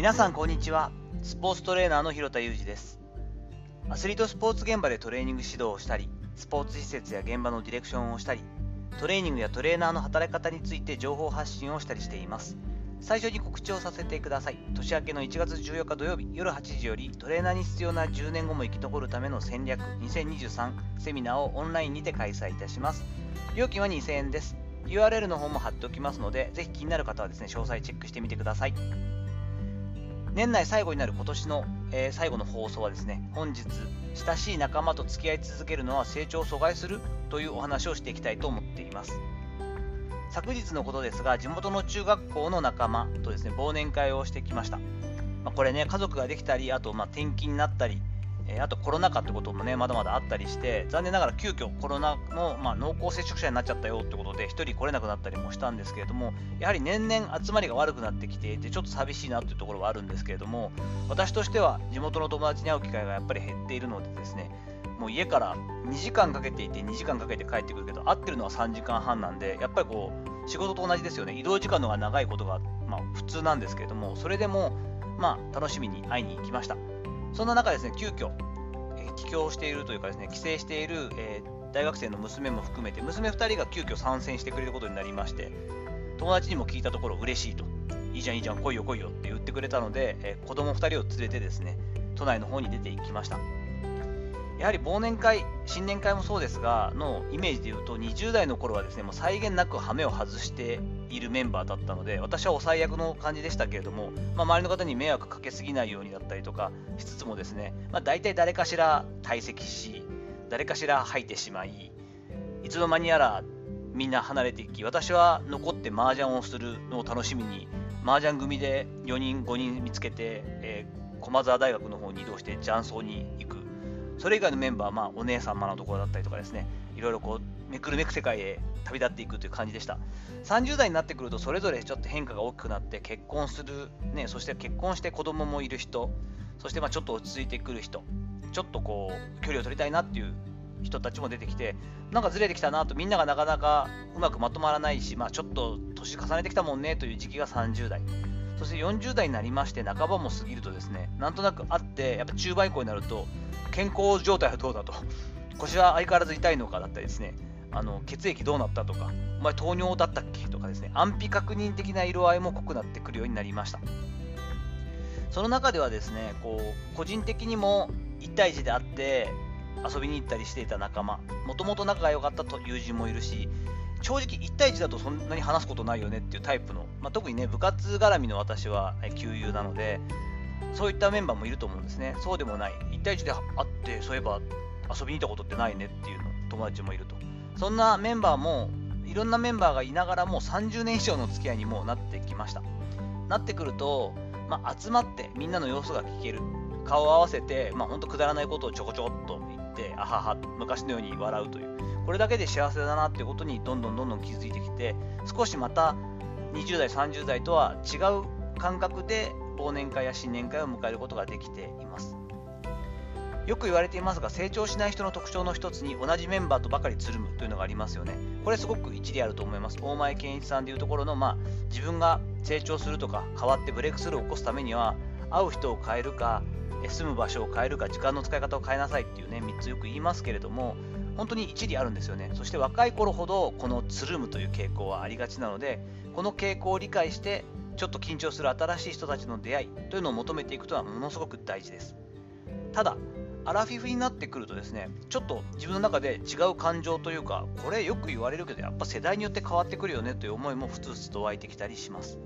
皆さんこんにちは。スポーツトレーナーの広田裕二です。アスリートスポーツ現場でトレーニング指導をしたりスポーツ施設や現場のディレクションをしたりトレーニングやトレーナーの働き方について情報発信をしたりしています。最初に告知をさせてください。年明けの1月14日土曜日夜8時よりトレーナーに必要な10年後も生き残るための戦略2023セミナーをオンラインにて開催いたします。料金は2000円です。URL の方も貼っておきますのでぜひ気になる方はですね詳細チェックしてみてください。年内最後になる今年の、えー、最後の放送はですね本日親しい仲間と付き合い続けるのは成長を阻害するというお話をしていきたいと思っています。昨日のことですが地元の中学校の仲間とですね忘年会をしてきました、まあ、これね家族ができたりあとま転勤になったりえあとコロナ禍ってこともねまだまだあったりして残念ながら急遽コロナの、まあ、濃厚接触者になっちゃったよってことで1人来れなくなったりもしたんですけれどもやはり年々集まりが悪くなってきていてちょっと寂しいなっていうところはあるんですけれども私としては地元の友達に会う機会がやっぱり減っているのでですねもう家から2時間かけていて2時間かけて帰ってくるけど会ってるのは3時間半なんでやっぱりこう仕事と同じですよね。移動時間の方が長いことが、まあ、普通なんですけれどもそれでもまあ楽しみに会いに行きました。そんな中ですね急遽え帰郷しているというかですね帰省している、えー、大学生の娘も含めて娘2人が急遽参戦してくれることになりまして友達にも聞いたところ嬉しいと。いいじゃんいいじゃん来いよ来いよって言ってくれたので、えー、子供2人を連れてですね都内の方に出ていきました。やはり忘年会、新年会もそうですが、のイメージで言うと、20代の頃はですね、もう際限なく羽目を外しているメンバーだったので、私はお最悪の感じでしたけれども、まあ、周りの方に迷惑かけすぎないようにだったりとかしつつもですね、まあ、大体誰かしら退席し、誰かしら吐いてしまい、いつの間にやらみんな離れていき、私は残って麻雀をするのを楽しみに、麻雀組で4人、5人見つけて、えー、駒沢大学の方に移動して雀荘に行く。それ以外のメンバーは、まあ、お姉様のところだったりとかですね、いろいろこう、めくるめく世界へ旅立っていくという感じでした。30代になってくると、それぞれちょっと変化が大きくなって、結婚する、ね、そして結婚して子供もいる人、そしてまあちょっと落ち着いてくる人、ちょっとこう、距離を取りたいなっていう人たちも出てきて、なんかずれてきたなと、みんながなかなかうまくまとまらないし、まあ、ちょっと年重ねてきたもんねという時期が30代。そして40代になりまして、半ばも過ぎるとですね、なんとなくあって、やっぱ中盤以降になると、健康状態はどうだと、腰は相変わらず痛いのかだったりですね、あの血液どうなったとか、お前糖尿だったっけとかですね、安否確認的な色合いも濃くなってくるようになりました。その中ではですね、こう個人的にも1対1で会って遊びに行ったりしていた仲間、もともと仲が良かったと友人もいるし、正直1対1だとそんなに話すことないよねっていうタイプの、まあ、特にね、部活絡みの私は旧友なので、そういったメンバーもいると思うんですね。そうでもない。1対1で会って、そういえば遊びに行ったことってないねっていうの友達もいると。そんなメンバーも、いろんなメンバーがいながらもう30年以上の付き合いにもなってきました。なってくると、まあ、集まってみんなの様子が聞ける。顔を合わせて、まあ、ほんとくだらないことをちょこちょこっと言って、あはは、昔のように笑うという。これだけで幸せだなっていうことにどんどんどんどん気づいてきて、少しまた20代、30代とは違う感覚で忘年会や新年会を迎えることができています。よく言われていますが成長しない人の特徴の一つに同じメンバーとばかりつるむというのがありますよね。これすごく一理あると思います。大前健一さんでいうところの、まあ、自分が成長するとか変わってブレイクスルーを起こすためには会う人を変えるか住む場所を変えるか時間の使い方を変えなさいっていうね3つよく言いますけれども本当に一理あるんですよね。そして若い頃ほどこのつるむという傾向はありがちなのでこの傾向を理解してちょっと緊張する新しい人たちの出会いというのを求めていくとはものすごく大事です。ただ、アラフィフになってくるとですね、ちょっと自分の中で違う感情というか、これよく言われるけど、やっぱ世代によって変わってくるよねという思いもふつふつと湧いてきたりします。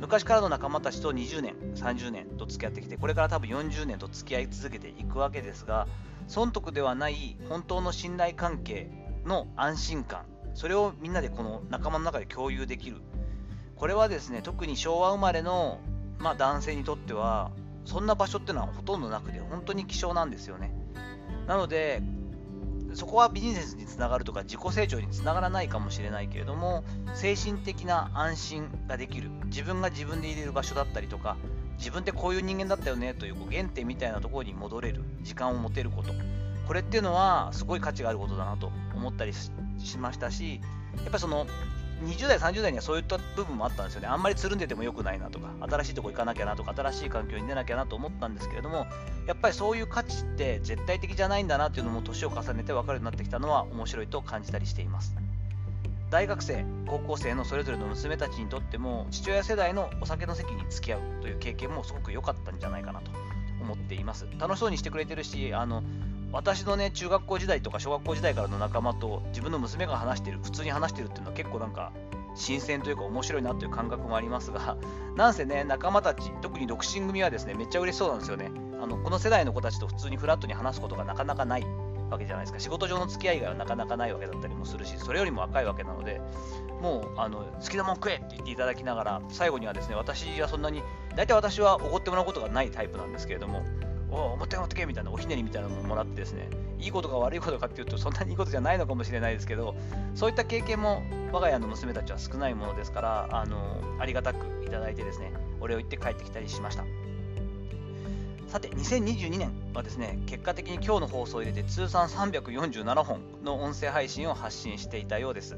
昔からの仲間たちと20年、30年と付き合ってきて、これから多分40年と付き合い続けていくわけですが、損得ではない本当の信頼関係の安心感、それをみんなでこの仲間の中で共有できる。これはですね特に昭和生まれの、まあ、男性にとってはそんな場所っていうのはほとんどなくて本当に希少なんですよね。なのでそこはビジネスにつながるとか自己成長につながらないかもしれないけれども精神的な安心ができる。自分が自分で入れる場所だったりとか自分ってこういう人間だったよねという原点みたいなところに戻れる時間を持てること。これっていうのはすごい価値があることだなと思ったりししましたしやっぱその20代、30代にはそういった部分もあったんですよね。あんまりつるんでても良くないなとか、新しいとこ行かなきゃなとか、新しい環境に出なきゃなと思ったんですけれども、やっぱりそういう価値って絶対的じゃないんだなっていうのも年を重ねて分かるようになってきたのは面白いと感じたりしています。大学生、高校生のそれぞれの娘たちにとっても、父親世代のお酒の席に付き合うという経験もすごく良かったんじゃないかなと思っています。楽しそうにしてくれてるし、あの私のね、中学校時代とか小学校時代からの仲間と自分の娘が話してる、普通に話してるっていうのは結構なんか新鮮というか面白いなという感覚もありますが、なんせね、仲間たち、特に独身組はですね、めっちゃ嬉しそうなんですよね。あのこの世代の子たちと普通にフラットに話すことがなかなかないわけじゃないですか。仕事上の付き合いがなかなかないわけだったりもするし、それよりも若いわけなので、もうあの好きなもん食えって言っていただきながら、最後にはですね、私はそんなに、大体私はおごってもらうことがないタイプなんですけれども、おお、持ってけ持ってけみたいなおひねりみたいなのももらってですね、いいことか悪いことかっていうと、そんなにいいことじゃないのかもしれないですけど、そういった経験も我が家の娘たちは少ないものですから、あのありがたくいただいてですね、お礼を言って帰ってきたりしました。さて、2022年はですね、結果的に今日の放送を入れて通算347本の音声配信を発信していたようです。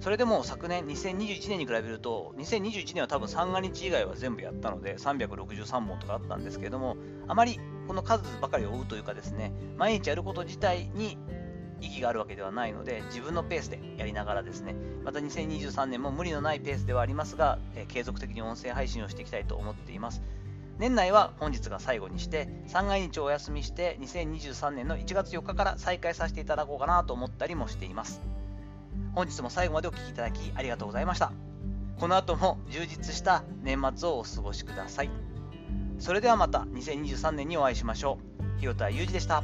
それでも昨年2021年に比べると2021年は多分三が日以外は全部やったので363本とかあったんですけれどもあまりこの数ばかりを追うというかですね毎日やること自体に意義があるわけではないので自分のペースでやりながらですねまた2023年も無理のないペースではありますが、え継続的に音声配信をしていきたいと思っています。年内は本日が最後にして三が日をお休みして2023年の1月4日から再開させていただこうかなと思ったりもしています。本日も最後までお聴きいただきありがとうございました。この後も充実した年末をお過ごしください。それではまた2023年にお会いしましょう。広田裕二でした。